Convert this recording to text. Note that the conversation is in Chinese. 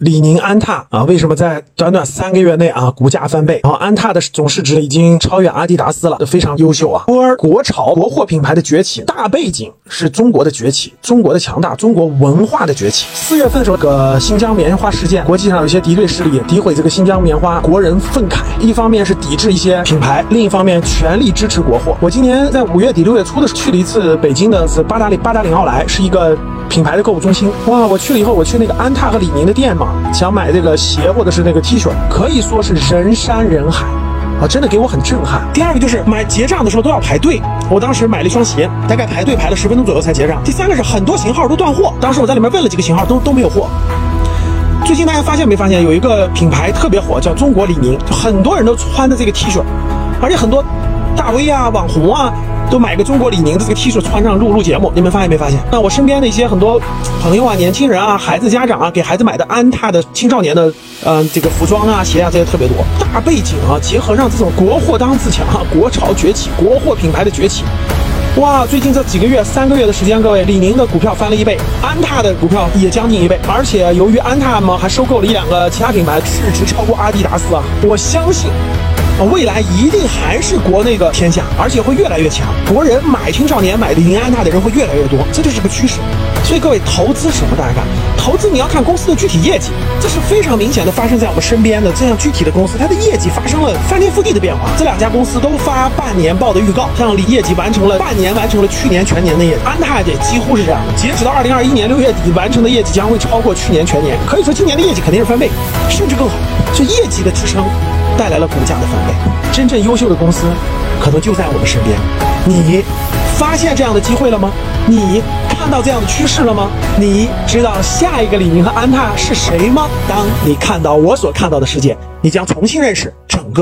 李宁、安踏啊，为什么在短短三个月内啊股价翻倍？然后安踏的总市值已经超越阿迪达斯了，非常优秀啊。波尔国潮国货品牌的崛起，大背景是中国的崛起，中国的强大，中国文化的崛起。四月份的时候，个新疆棉花事件，国际上有些敌对势力诋毁这个新疆棉花，国人愤慨，一方面是抵制一些品牌，另一方面全力支持国货。我今年在五月底六月初的时候去了一次北京的是八达岭八达岭奥莱，是一个品牌的购物中心。哇，我去了以后，我去那个安踏和李宁的店嘛。想买这个鞋或者是那个 T 恤，可以说是人山人海啊，真的给我很震撼。第二个就是买结账的时候都要排队，我当时买了一双鞋，大概排队排了十分钟左右才结账。第三个是很多型号都断货，当时我在里面问了几个型号，都都没有货。最近大家发现没发现有一个品牌特别火，叫中国李宁，很多人都穿的这个 T 恤，而且很多大 V 啊、网红啊。都买个中国李宁的这个 T 恤穿上录录节目，你们发现没发现？那我身边的一些很多朋友啊、年轻人啊、孩子家长啊，给孩子买的安踏的青少年的，嗯，这个服装啊、鞋啊这些特别多。大背景啊，结合上这种国货当自强哈，国潮崛起，国货品牌的崛起，哇！最近这几个月、三个月的时间，各位，李宁的股票翻了一倍，安踏的股票也将近一倍，而且由于安踏嘛，还收购了一两个其他品牌，市值超过阿迪达斯啊！我相信。未来一定还是国内的天下，而且会越来越强。国人买青少年买李宁、安踏的人会越来越多，这就是个趋势。所以各位投资什么？大家看，投资你要看公司的具体业绩，这是非常明显的发生在我们身边的这样具体的公司，它的业绩发生了翻天覆地的变化。这两家公司都发半年报的预告，像李业绩完成了半年完成了去年全年的业绩，安踏也几乎是这样。截止到二零二一年六月底完成的业绩将会超过去年全年，可以说今年的业绩肯定是翻倍，甚至更好。这业绩的支撑。带来了股价的翻倍，真正优秀的公司可能就在我们身边。你发现这样的机会了吗？你看到这样的趋势了吗？你知道下一个李宁和安踏是谁吗？当你看到我所看到的世界，你将重新认识整个。